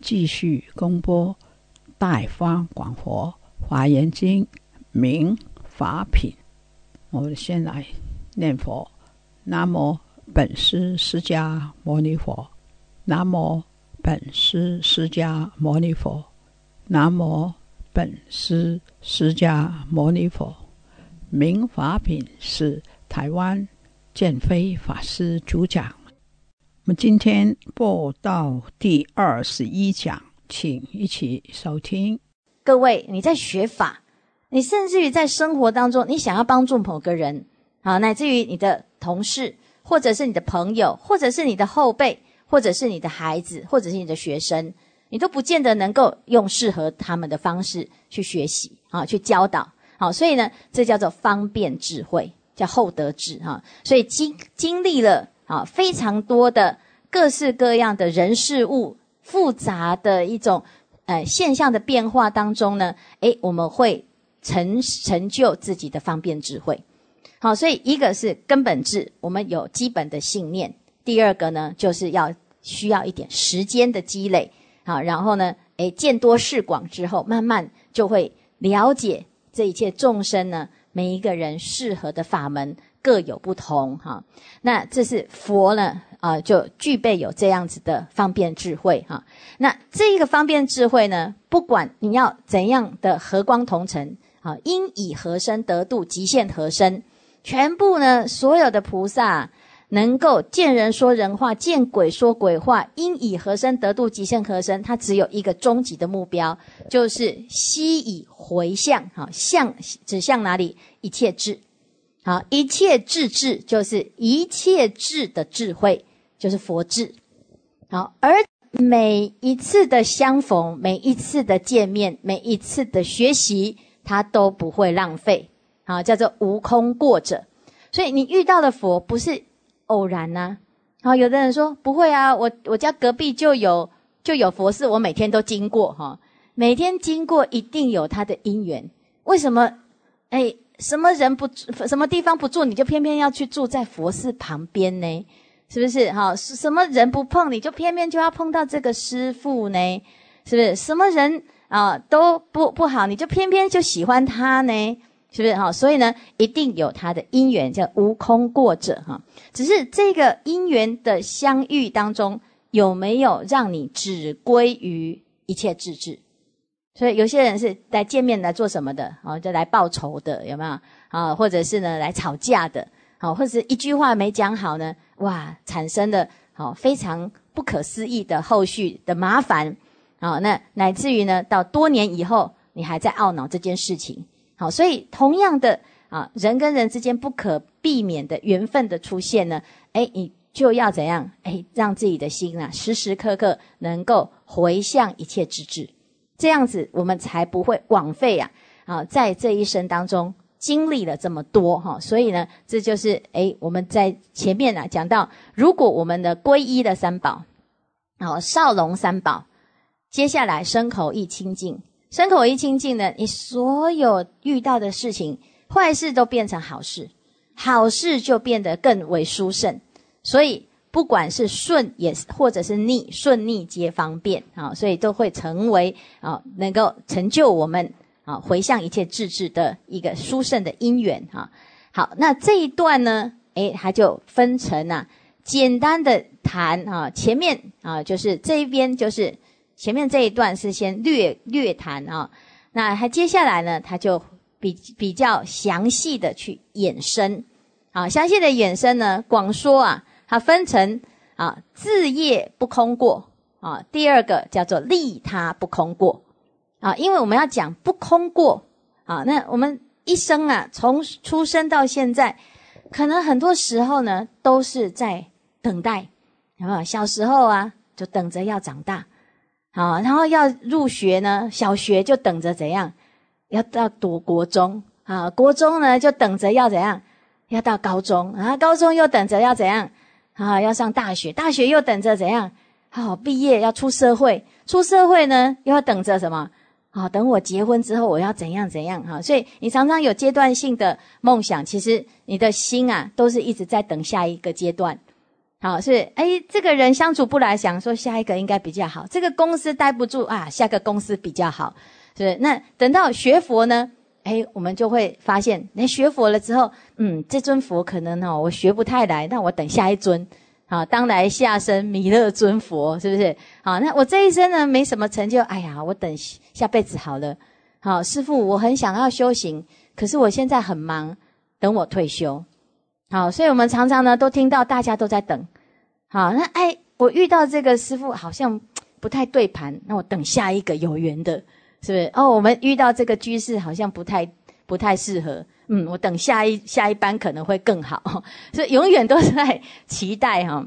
继续公播《大方广佛华严经·名法品》，我们先来念佛：南无本师释迦牟尼佛，南无本师释迦牟尼佛，南无本师释迦牟尼佛。明法品是台湾建飞法师主讲。我们今天播到第二十一讲，请一起收听。各位，你在学法，你甚至于在生活当中，你想要帮助某个人啊，乃至于你的同事，或者是你的朋友，或者是你的后辈，或者是你的孩子，或者是你的学生，你都不见得能够用适合他们的方式去学习啊，去教导。好，所以呢，这叫做方便智慧，叫厚德智哈。所以经经历了。啊，非常多的各式各样的人事物，复杂的一种呃现象的变化当中呢，诶，我们会成成就自己的方便智慧。好，所以一个是根本智，我们有基本的信念；第二个呢，就是要需要一点时间的积累，好，然后呢，诶，见多识广之后，慢慢就会了解这一切众生呢，每一个人适合的法门。各有不同哈，那这是佛呢啊，就具备有这样子的方便智慧哈。那这一个方便智慧呢，不管你要怎样的和光同尘啊，因以和生得度，极限和生，全部呢所有的菩萨能够见人说人话，见鬼说鬼话，因以和生得度，极限和生，他只有一个终极的目标，就是悉以回向啊，向指向哪里？一切智。好，一切智智就是一切智的智慧，就是佛智。好，而每一次的相逢，每一次的见面，每一次的学习，它都不会浪费。好，叫做无空过者。所以你遇到的佛不是偶然呐。好，有的人说不会啊，我我家隔壁就有就有佛寺，我每天都经过哈，每天经过一定有它的因缘。为什么？哎。什么人不什么地方不住，你就偏偏要去住在佛寺旁边呢？是不是？哈，什么人不碰，你就偏偏就要碰到这个师傅呢？是不是？什么人啊都不不好，你就偏偏就喜欢他呢？是不是？哈，所以呢，一定有他的因缘，叫无空过者哈。只是这个因缘的相遇当中，有没有让你止归于一切自治？所以有些人是来见面来做什么的，哦，就来报仇的，有没有？啊，或者是呢来吵架的，好，或者一句话没讲好呢，哇，产生的好非常不可思议的后续的麻烦，好，那乃至于呢到多年以后你还在懊恼这件事情，好，所以同样的啊，人跟人之间不可避免的缘分的出现呢，哎，你就要怎样？哎，让自己的心啊时时刻刻能够回向一切之智。这样子，我们才不会枉费呀！啊，在这一生当中经历了这么多哈，所以呢，这就是诶，我们在前面呢讲到，如果我们的皈依的三宝，哦，少龙三宝，接下来身口意清净，身口意清净呢，你所有遇到的事情，坏事都变成好事，好事就变得更为殊胜，所以。不管是顺也是，或者是逆，顺逆皆方便啊，所以都会成为啊，能够成就我们啊回向一切智智的一个殊胜的因缘啊。好，那这一段呢，诶，它就分成啊，简单的谈啊，前面啊就是这一边就是前面这一段是先略略谈啊，那它接下来呢，它就比比较详细的去衍生。啊，详细的衍生呢，广说啊。它分成啊，自业不空过啊，第二个叫做利他不空过啊，因为我们要讲不空过啊，那我们一生啊，从出生到现在，可能很多时候呢，都是在等待，有没有？小时候啊，就等着要长大，啊，然后要入学呢，小学就等着怎样，要要读国中啊，国中呢就等着要怎样，要到高中，啊，高中又等着要怎样。啊，要上大学，大学又等着怎样？好，毕业要出社会，出社会呢又要等着什么？好，等我结婚之后，我要怎样怎样？哈，所以你常常有阶段性的梦想，其实你的心啊，都是一直在等下一个阶段。好，是哎，这个人相处不来，想说下一个应该比较好。这个公司待不住啊，下个公司比较好，是？那等到学佛呢？哎，我们就会发现，那学佛了之后，嗯，这尊佛可能哦，我学不太来，那我等下一尊，好，当来下生弥勒尊佛，是不是？好，那我这一生呢，没什么成就，哎呀，我等下辈子好了。好，师父，我很想要修行，可是我现在很忙，等我退休。好，所以我们常常呢，都听到大家都在等。好，那哎，我遇到这个师父好像不太对盘，那我等下一个有缘的。是不是哦？我们遇到这个居士好像不太不太适合，嗯，我等下一下一班可能会更好，所以永远都在期待哈，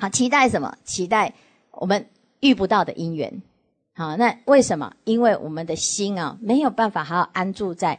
好，期待什么？期待我们遇不到的姻缘。好，那为什么？因为我们的心啊没有办法，好好安住在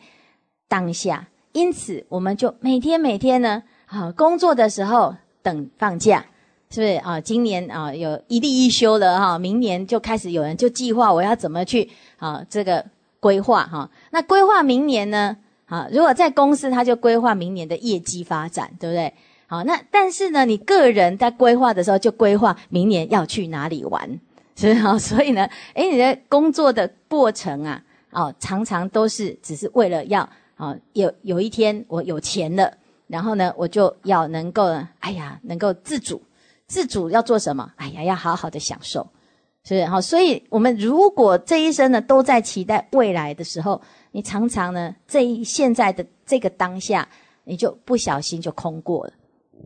当下，因此我们就每天每天呢，好，工作的时候等放假。是不是啊？今年啊，有一利一休了哈，明年就开始有人就计划我要怎么去啊这个规划哈。那规划明年呢？啊，如果在公司，他就规划明年的业绩发展，对不对？好，那但是呢，你个人在规划的时候，就规划明年要去哪里玩，是不是？所以呢，诶，你的工作的过程啊，哦，常常都是只是为了要哦，有有一天我有钱了，然后呢，我就要能够哎呀，能够自主。自主要做什么？哎呀，要好好的享受，是不是？所以，我们如果这一生呢，都在期待未来的时候，你常常呢，这一现在的这个当下，你就不小心就空过了。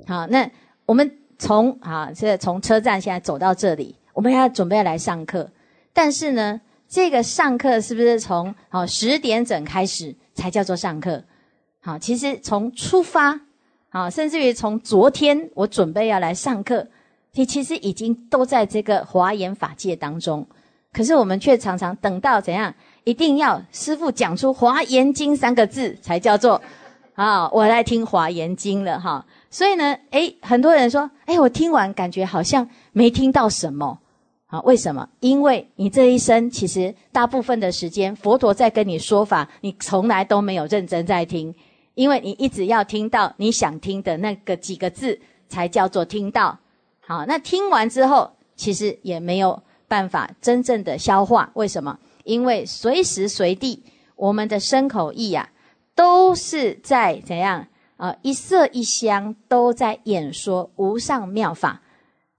好，那我们从啊，这从车站现在走到这里，我们要准备来上课，但是呢，这个上课是不是从好十点整开始才叫做上课？好，其实从出发，好，甚至于从昨天我准备要来上课。你其实已经都在这个华严法界当中，可是我们却常常等到怎样？一定要师父讲出《华严经》三个字才叫做啊，我来听《华严经》了哈。所以呢，哎，很多人说，哎，我听完感觉好像没听到什么啊？为什么？因为你这一生其实大部分的时间，佛陀在跟你说法，你从来都没有认真在听，因为你一直要听到你想听的那个几个字才叫做听到。好，那听完之后，其实也没有办法真正的消化。为什么？因为随时随地我们的身口意啊，都是在怎样啊？一色一香都在演说无上妙法，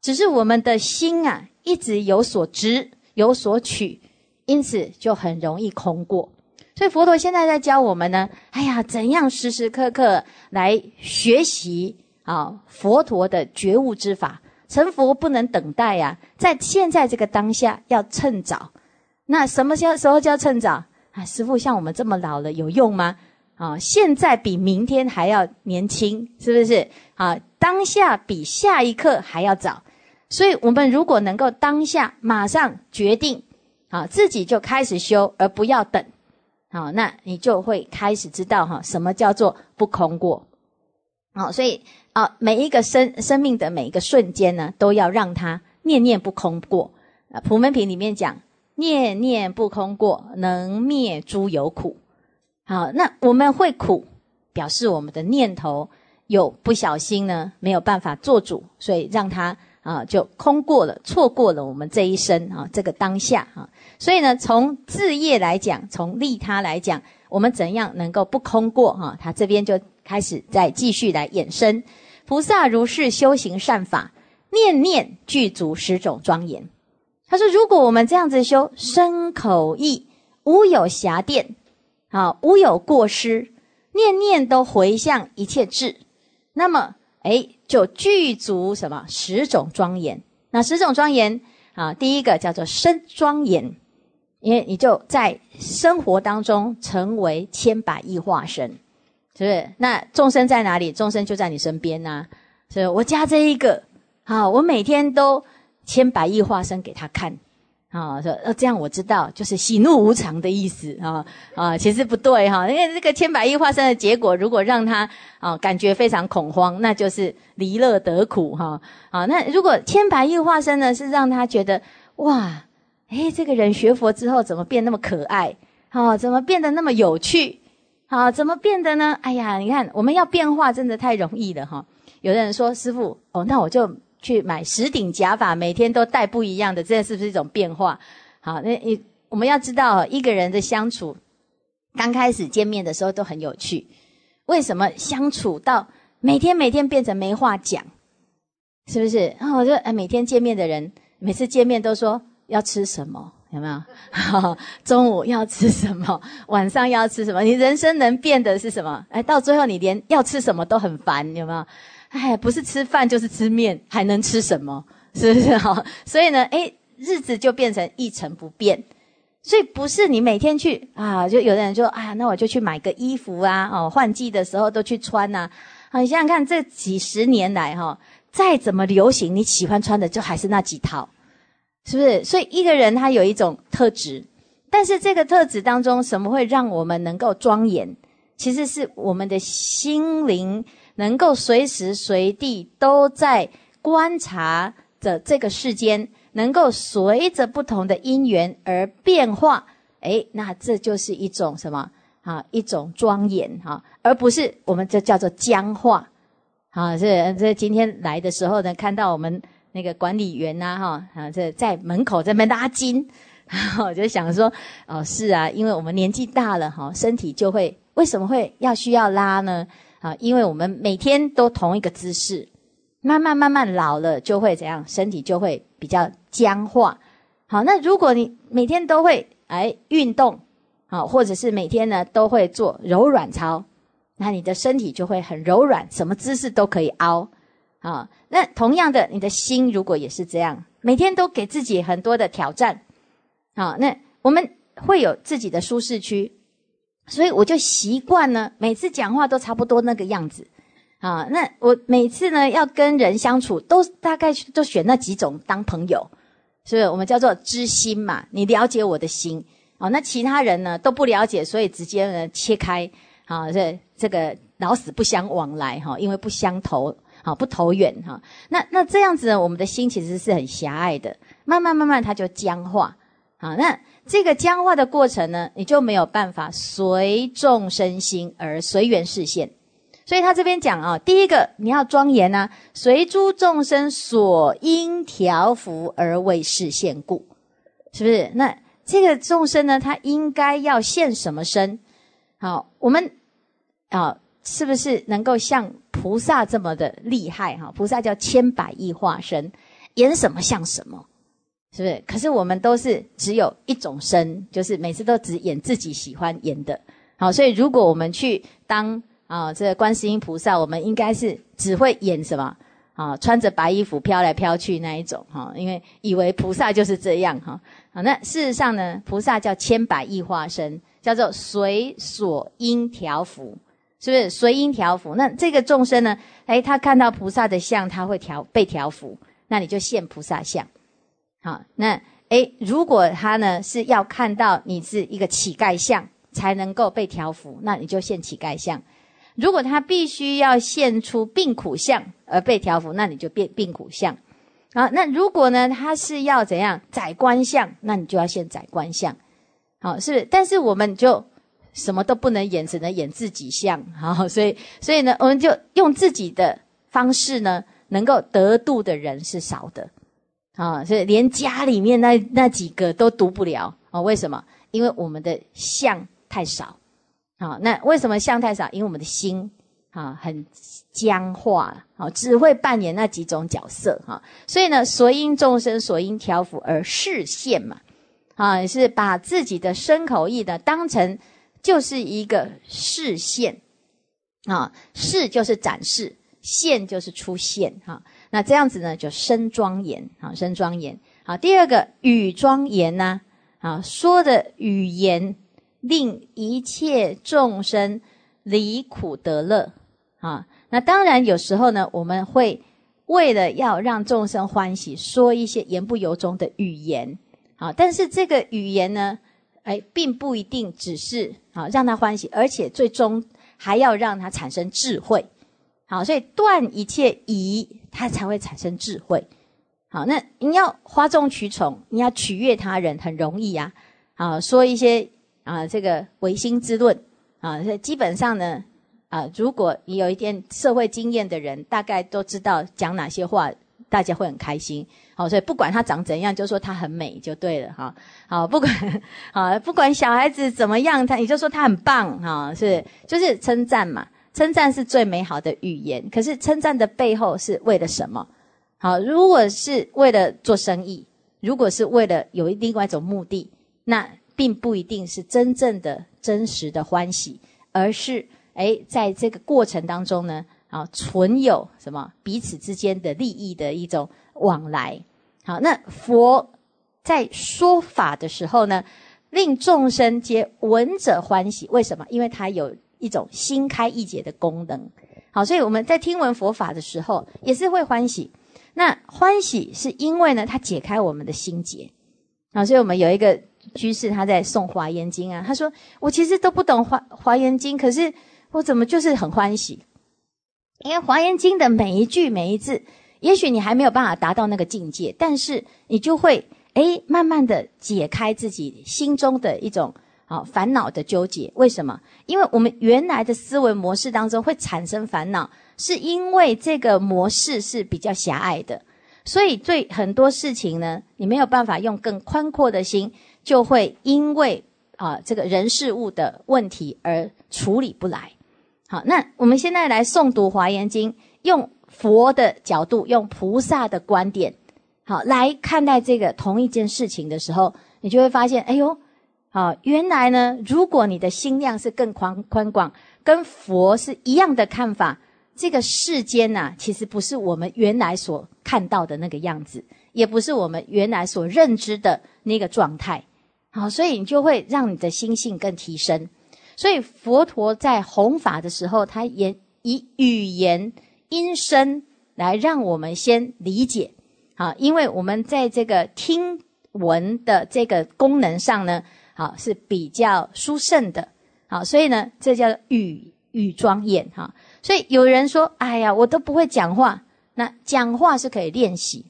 只是我们的心啊，一直有所执有所取，因此就很容易空过。所以佛陀现在在教我们呢，哎呀，怎样时时刻刻来学习啊佛陀的觉悟之法。成佛不能等待呀，在现在这个当下要趁早。那什么叫时候叫趁早啊？师傅，像我们这么老了有用吗？啊，现在比明天还要年轻，是不是？啊，当下比下一刻还要早。所以我们如果能够当下马上决定，啊，自己就开始修，而不要等，啊，那你就会开始知道哈，什么叫做不空过。好，所以啊，每一个生生命的每一个瞬间呢，都要让它念念不空过。啊，《普门品》里面讲，念念不空过，能灭诸有苦。好，那我们会苦，表示我们的念头有不小心呢，没有办法做主，所以让它啊，就空过了，错过了我们这一生啊，这个当下啊。所以呢，从自业来讲，从利他来讲，我们怎样能够不空过？哈，他这边就。开始再继续来衍生。菩萨如是修行善法，念念具足十种庄严。他说：如果我们这样子修身口意，无有狭殿，好，无有过失，念念都回向一切智，那么，哎，就具足什么十种庄严？那十种庄严啊，第一个叫做身庄严，因为你就在生活当中成为千百亿化身。是不是？那众生在哪里？众生就在你身边呐。所以我加这一个，好，我每天都千百亿化身给他看，啊，说，呃，这样我知道，就是喜怒无常的意思啊啊，其实不对哈，因为这个千百亿化身的结果，如果让他啊感觉非常恐慌，那就是离乐得苦哈。啊，那如果千百亿化身呢，是让他觉得哇，诶，这个人学佛之后怎么变那么可爱？哦，怎么变得那么有趣？好，怎么变的呢？哎呀，你看，我们要变化真的太容易了哈。有的人说，师傅，哦，那我就去买十顶假发，每天都戴不一样的，这是不是一种变化？好，那你我们要知道，一个人的相处，刚开始见面的时候都很有趣，为什么相处到每天每天变成没话讲？是不是？然后我就哎，每天见面的人，每次见面都说要吃什么。有没有？中午要吃什么？晚上要吃什么？你人生能变的是什么？哎，到最后你连要吃什么都很烦，有没有？哎，不是吃饭就是吃面，还能吃什么？是不是哈？所以呢，哎，日子就变成一成不变。所以不是你每天去啊，就有的人说，啊，那我就去买个衣服啊，哦，换季的时候都去穿呐。啊，你想想看，这几十年来哈，再怎么流行，你喜欢穿的就还是那几套。是不是？所以一个人他有一种特质，但是这个特质当中，什么会让我们能够庄严？其实是我们的心灵能够随时随地都在观察着这个世间，能够随着不同的因缘而变化。诶，那这就是一种什么啊？一种庄严哈，而不是我们这叫做僵化。啊，这这今天来的时候呢，看到我们。那个管理员呐，哈，啊，在在门口在拉筋，我就想说，哦，是啊，因为我们年纪大了，哈，身体就会为什么会要需要拉呢？啊，因为我们每天都同一个姿势，慢慢慢慢老了就会怎样，身体就会比较僵化。好，那如果你每天都会哎运动，好，或者是每天呢都会做柔软操，那你的身体就会很柔软，什么姿势都可以凹。啊，那同样的，你的心如果也是这样，每天都给自己很多的挑战，啊，那我们会有自己的舒适区，所以我就习惯呢，每次讲话都差不多那个样子，啊，那我每次呢要跟人相处，都大概都选那几种当朋友，所以我们叫做知心嘛，你了解我的心，啊，那其他人呢都不了解，所以直接呢切开，啊，这这个老死不相往来哈，因为不相投。好不投缘哈，那那这样子，呢，我们的心其实是很狭隘的，慢慢慢慢它就僵化。好，那这个僵化的过程呢，你就没有办法随众生心而随缘视现。所以他这边讲啊，第一个你要庄严呢，随诸众生所因调伏而为视现故，是不是？那这个众生呢，他应该要现什么身？好，我们啊。是不是能够像菩萨这么的厉害哈？菩萨叫千百亿化身，演什么像什么，是不是？可是我们都是只有一种身，就是每次都只演自己喜欢演的。好，所以如果我们去当啊，这个观世音菩萨，我们应该是只会演什么啊？穿着白衣服飘来飘去那一种哈，因为以为菩萨就是这样哈。好，那事实上呢，菩萨叫千百亿化身，叫做随所因调伏。是不是随因调伏？那这个众生呢？哎，他看到菩萨的像，他会调被调伏。那你就现菩萨像。好，那哎，如果他呢是要看到你是一个乞丐像才能够被调伏，那你就现乞丐像。如果他必须要现出病苦相而被调伏，那你就变病苦相。好，那如果呢他是要怎样宰官相，那你就要现宰官相。好，是不是，但是我们就。什么都不能演，只能演自己相啊！所以，所以呢，我们就用自己的方式呢，能够得度的人是少的啊！所以连家里面那那几个都读不了啊！为什么？因为我们的相太少啊！那为什么相太少？因为我们的心啊很僵化啊，只会扮演那几种角色哈！所以呢，所因众生所因条幅而示现嘛啊，是把自己的身口意的当成。就是一个示现，啊，示就是展示，现就是出现，哈，那这样子呢就身庄严，啊，身庄严，啊，第二个语庄严呢，啊，说的语言令一切众生离苦得乐，啊，那当然有时候呢，我们会为了要让众生欢喜，说一些言不由衷的语言，啊，但是这个语言呢，哎，并不一定只是。好，让他欢喜，而且最终还要让他产生智慧。好，所以断一切疑，他才会产生智慧。好，那你要哗众取宠，你要取悦他人，很容易啊。好，说一些啊，这个唯心之论啊，这基本上呢，啊，如果你有一点社会经验的人，大概都知道讲哪些话。大家会很开心，好，所以不管他长怎样，就说他很美就对了哈。好，不管 好，不管小孩子怎么样，他也就说他很棒哈，是，就是称赞嘛。称赞是最美好的语言，可是称赞的背后是为了什么？好，如果是为了做生意，如果是为了有另外一种目的，那并不一定是真正的、真实的欢喜，而是诶，在这个过程当中呢。啊，存有什么彼此之间的利益的一种往来。好，那佛在说法的时候呢，令众生皆闻者欢喜。为什么？因为它有一种心开意解的功能。好，所以我们在听闻佛法的时候，也是会欢喜。那欢喜是因为呢，它解开我们的心结。啊，所以我们有一个居士他在诵华严经啊，他说：“我其实都不懂华华严经，可是我怎么就是很欢喜？”因为《华严经》的每一句每一字，也许你还没有办法达到那个境界，但是你就会哎，慢慢的解开自己心中的一种啊烦恼的纠结。为什么？因为我们原来的思维模式当中会产生烦恼，是因为这个模式是比较狭隘的，所以对很多事情呢，你没有办法用更宽阔的心，就会因为啊这个人事物的问题而处理不来。好，那我们现在来诵读《华严经》，用佛的角度，用菩萨的观点，好来看待这个同一件事情的时候，你就会发现，哎呦，好，原来呢，如果你的心量是更宽宽广，跟佛是一样的看法，这个世间呐，其实不是我们原来所看到的那个样子，也不是我们原来所认知的那个状态，好，所以你就会让你的心性更提升。所以佛陀在弘法的时候，他言以语言音声来让我们先理解，啊，因为我们在这个听闻的这个功能上呢，好是比较殊胜的，好，所以呢，这叫语语庄严哈。所以有人说，哎呀，我都不会讲话，那讲话是可以练习，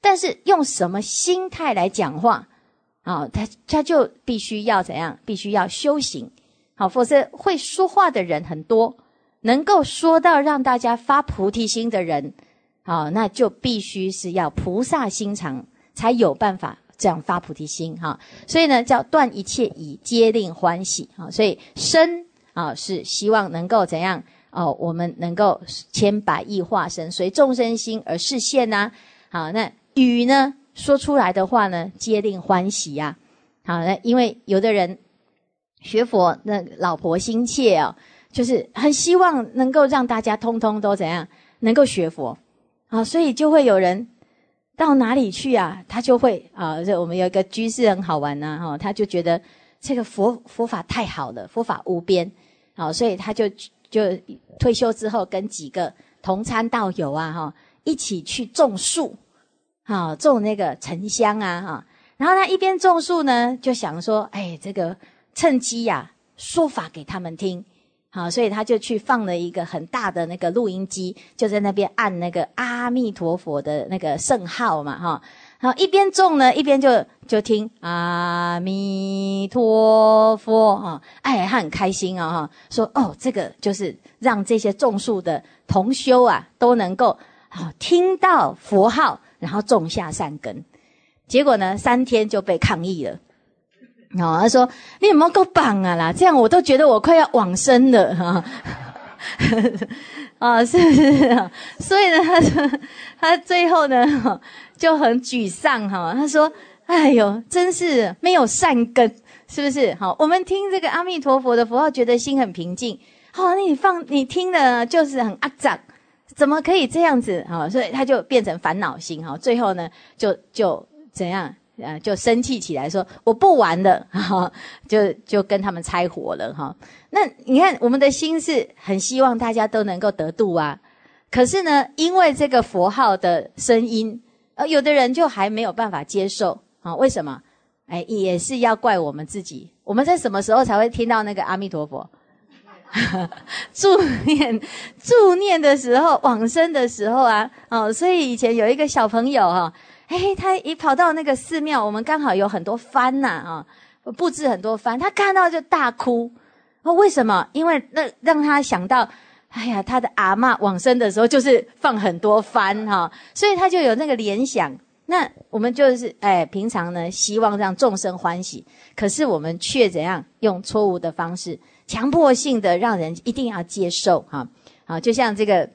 但是用什么心态来讲话，啊，他他就必须要怎样，必须要修行。好，否则会说话的人很多，能够说到让大家发菩提心的人，好，那就必须是要菩萨心肠，才有办法这样发菩提心哈。所以呢，叫断一切以皆令欢喜啊。所以生啊，是希望能够怎样哦？我们能够千百亿化身，随众生心而示现呐。好，那语呢，说出来的话呢，皆令欢喜呀。好，那因为有的人。学佛那老婆心切哦，就是很希望能够让大家通通都怎样能够学佛，啊，所以就会有人到哪里去啊，他就会啊，这我们有一个居士很好玩呐，哈，他就觉得这个佛佛法太好了，佛法无边，好，所以他就就退休之后跟几个同参道友啊，哈，一起去种树，啊，种那个沉香啊，哈，然后他一边种树呢，就想说，哎，这个。趁机呀，说法给他们听，好，所以他就去放了一个很大的那个录音机，就在那边按那个阿弥陀佛的那个圣号嘛，哈，然后一边种呢，一边就就听阿弥陀佛，哈，哎，他很开心啊，哈，说哦，这个就是让这些种树的同修啊，都能够啊听到佛号，然后种下善根，结果呢，三天就被抗议了。哦，他说：“你有没有够棒啊啦？这样我都觉得我快要往生了。”哈，啊，是不是？所以呢，他他最后呢就很沮丧哈。他说：“哎呦，真是没有善根，是不是？”好，我们听这个阿弥陀佛的佛号，觉得心很平静。好，那你放你听的，就是很阿脏，怎么可以这样子？好，所以他就变成烦恼心哈。最后呢，就就怎样？呃，就生气起来，说我不玩了，哈，就就跟他们拆火了，哈。那你看，我们的心是很希望大家都能够得度啊。可是呢，因为这个佛号的声音，呃，有的人就还没有办法接受啊。为什么？哎，也是要怪我们自己。我们在什么时候才会听到那个阿弥陀佛？祝 念祝念的时候，往生的时候啊，哦，所以以前有一个小朋友哈。哎，他一跑到那个寺庙，我们刚好有很多幡呐，啊，布置很多幡，他看到就大哭。哦，为什么？因为那让他想到，哎呀，他的阿妈往生的时候就是放很多幡哈，所以他就有那个联想。那我们就是，哎，平常呢，希望让众生欢喜，可是我们却怎样用错误的方式，强迫性的让人一定要接受哈。好，就像这个。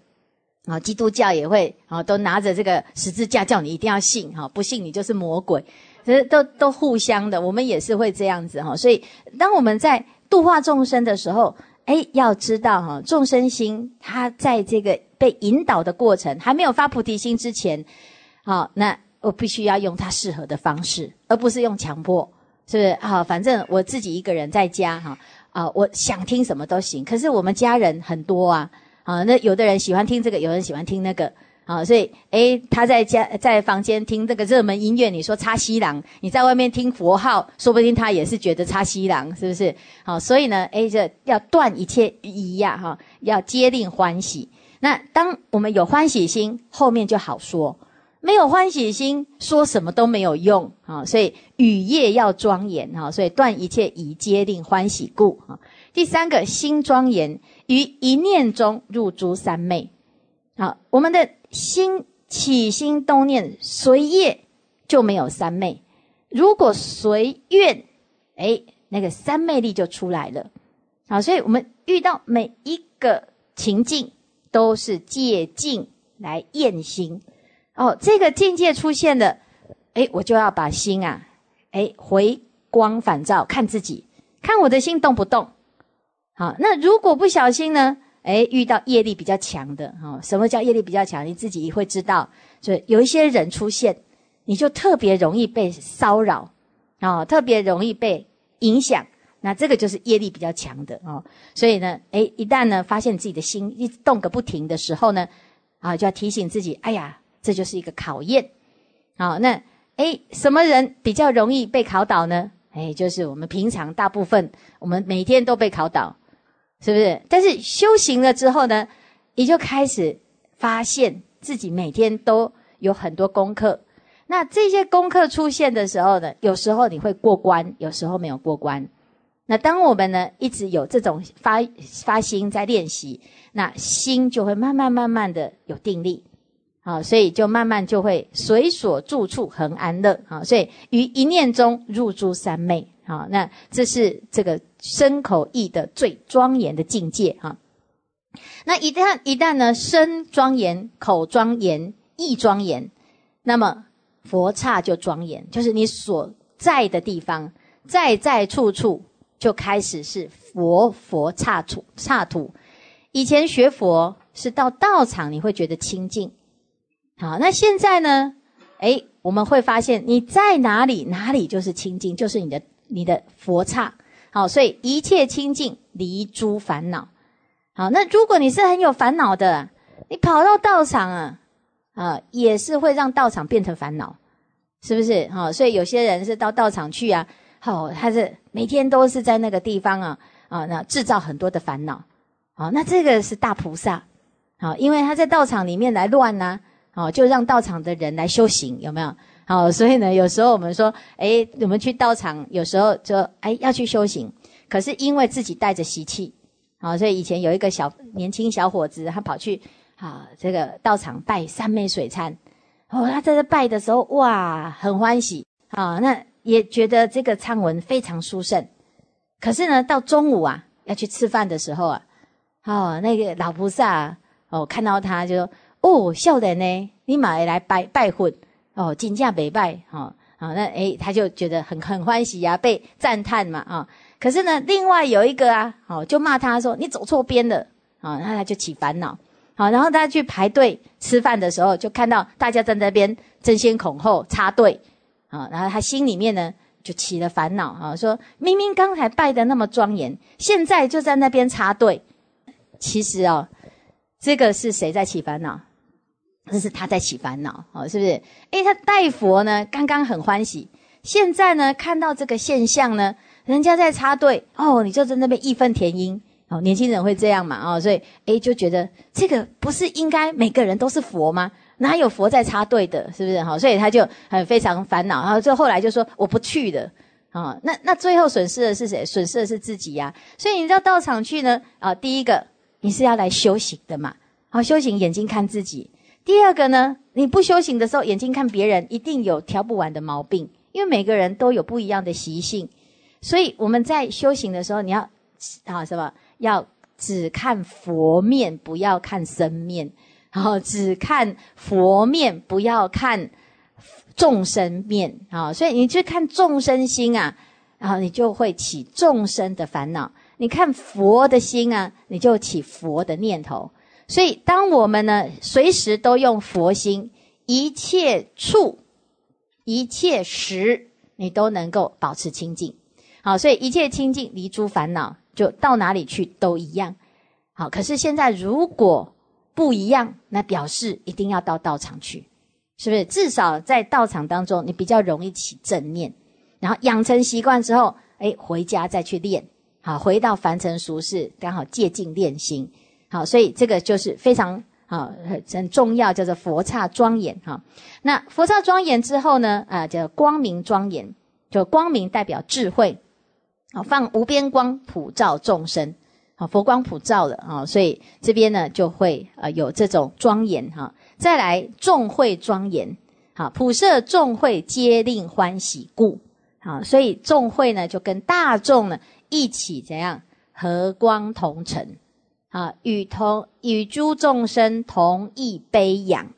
啊，基督教也会啊，都拿着这个十字架叫你一定要信，哈，不信你就是魔鬼，其实都都互相的，我们也是会这样子哈。所以，当我们在度化众生的时候，哎，要知道哈，众生心他在这个被引导的过程，还没有发菩提心之前，好，那我必须要用他适合的方式，而不是用强迫，是不是？好，反正我自己一个人在家哈，啊，我想听什么都行，可是我们家人很多啊。啊，那有的人喜欢听这个，有人喜欢听那个，啊，所以，诶，他在家在房间听这个热门音乐，你说插西郎，你在外面听佛号，说不定他也是觉得插西郎，是不是？好，所以呢，诶，这要断一切疑呀，哈，要接令欢喜。那当我们有欢喜心，后面就好说；没有欢喜心，说什么都没有用，啊，所以雨夜要庄严，哈，所以断一切疑，皆令欢喜故，哈。第三个，心庄严。于一念中入诸三昧，好，我们的心起心动念随业就没有三昧，如果随愿，哎，那个三昧力就出来了，好，所以我们遇到每一个情境都是借境来验心，哦，这个境界出现了，哎，我就要把心啊，哎，回光返照看自己，看我的心动不动。好，那如果不小心呢？哎，遇到业力比较强的，哈，什么叫业力比较强？你自己会知道。就有一些人出现，你就特别容易被骚扰，哦，特别容易被影响。那这个就是业力比较强的，哦。所以呢，哎，一旦呢发现自己的心一动个不停的时候呢，啊，就要提醒自己，哎呀，这就是一个考验。好，那哎，什么人比较容易被考倒呢？哎，就是我们平常大部分，我们每天都被考倒。是不是？但是修行了之后呢，你就开始发现自己每天都有很多功课。那这些功课出现的时候呢，有时候你会过关，有时候没有过关。那当我们呢一直有这种发发心在练习，那心就会慢慢慢慢的有定力。好，所以就慢慢就会随所住处恒安乐。好，所以于一念中入住三昧。好，那这是这个。身口意的最庄严的境界哈，那一旦一旦呢，身庄严、口庄严、意庄严，那么佛刹就庄严，就是你所在的地方，在在处处就开始是佛佛刹土刹土。以前学佛是到道场，你会觉得清净，好，那现在呢？哎，我们会发现你在哪里，哪里就是清净，就是你的你的佛刹。哦，所以一切清净离诸烦恼。好，那如果你是很有烦恼的，你跑到道场啊，啊，也是会让道场变成烦恼，是不是？好，所以有些人是到道场去啊，好，他是每天都是在那个地方啊，啊，那制造很多的烦恼。好，那这个是大菩萨，好，因为他在道场里面来乱呐，好，就让道场的人来修行，有没有？好，所以呢，有时候我们说，哎，我们去道场，有时候就哎要去修行，可是因为自己带着习气，好，所以以前有一个小年轻小伙子，他跑去好这个道场拜三昧水忏，哦，他在这拜的时候，哇，很欢喜，哦，那也觉得这个唱文非常殊胜，可是呢，到中午啊要去吃饭的时候啊，哦，那个老菩萨哦看到他就说，哦，笑的呢，你马来拜拜会。哦，进价北拜，好，好，那诶他就觉得很很欢喜呀，被赞叹嘛，啊，可是呢，另外有一个啊，哦，就骂他说你走错边了，啊，那他就起烦恼，好，然后他去排队吃饭的时候，就看到大家在那边争先恐后插队，啊，然后他心里面呢就起了烦恼，啊，说明明刚才拜的那么庄严，现在就在那边插队，其实啊，这个是谁在起烦恼？这是他在起烦恼哦，是不是？哎，他拜佛呢，刚刚很欢喜，现在呢看到这个现象呢，人家在插队哦，你就在那边义愤填膺哦，年轻人会这样嘛哦，所以哎就觉得这个不是应该每个人都是佛吗？哪有佛在插队的，是不是哈？所以他就很非常烦恼，然后就后来就说我不去了啊。那那最后损失的是谁？损失的是自己呀。所以你道到场去呢啊，第一个你是要来修行的嘛，好修行眼睛看自己。第二个呢，你不修行的时候，眼睛看别人一定有挑不完的毛病，因为每个人都有不一样的习性，所以我们在修行的时候，你要啊什么？要只看佛面，不要看身面，然后只看佛面，不要看众生面啊。所以你去看众生心啊，然后你就会起众生的烦恼；你看佛的心啊，你就起佛的念头。所以，当我们呢，随时都用佛心，一切处，一切时，你都能够保持清净。好，所以一切清净，离诸烦恼，就到哪里去都一样。好，可是现在如果不一样，那表示一定要到道场去，是不是？至少在道场当中，你比较容易起正念，然后养成习惯之后，哎，回家再去练。好，回到凡尘俗世，刚好借镜练心。好，所以这个就是非常啊很重要，叫做佛刹庄严哈。那佛刹庄严之后呢，啊叫光明庄严，就光明代表智慧，啊放无边光普照众生，好佛光普照了啊，所以这边呢就会啊有这种庄严哈。再来众会庄严，啊普摄众会皆令欢喜故，啊所以众会呢就跟大众呢一起怎样和光同尘。啊，与同与诸众生同一悲仰，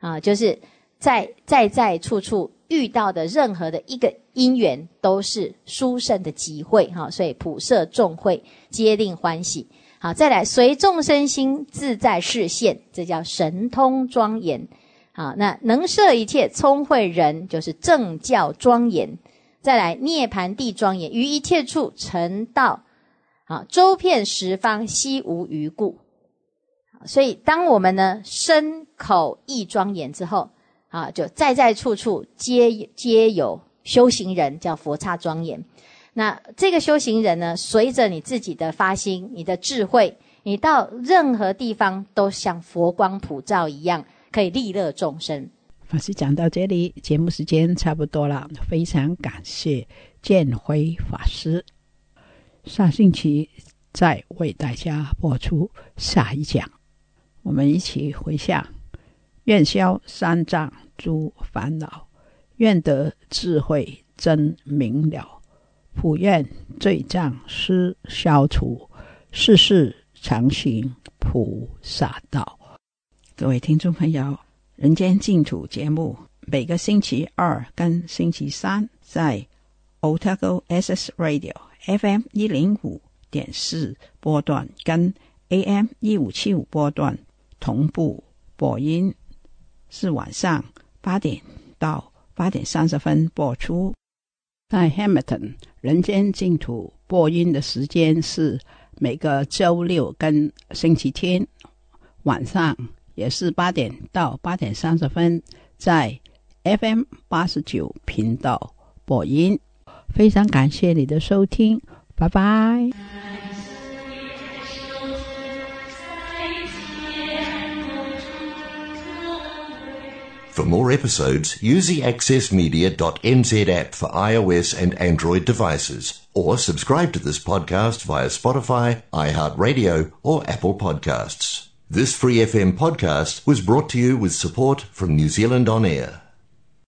啊，就是在在在处处遇到的任何的一个因缘，都是殊胜的机会，哈，所以普设众会，皆令欢喜。好，再来随众生心自在示现，这叫神通庄严。好，那能摄一切聪慧人，就是正教庄严。再来涅盘地庄严，于一切处成道。啊，周遍十方，悉无余故。所以，当我们呢身口意庄严之后，啊，就在在处处皆皆有修行人，叫佛刹庄严。那这个修行人呢，随着你自己的发心、你的智慧，你到任何地方都像佛光普照一样，可以利乐众生。法师讲到这里，节目时间差不多了，非常感谢建辉法师。上星期再为大家播出下一讲，我们一起回向：愿消三障诸烦恼，愿得智慧真明了，普愿罪障悉消除，世世常行菩萨道。各位听众朋友，人间净土节目每个星期二跟星期三在 Otago S S Radio。FM 一零五点四波段跟 AM 一五七五波段同步播音，是晚上八点到八点三十分播出。在 Hamilton 人间净土播音的时间是每个周六跟星期天晚上，也是八点到八点三十分，在 FM 八十九频道播音。非常感谢你的收听，拜拜。For more episodes, use the accessmedia.nz app for iOS and Android devices, or subscribe to this podcast via Spotify, iHeartRadio, or Apple Podcasts. This Free FM podcast was brought to you with support from New Zealand On Air.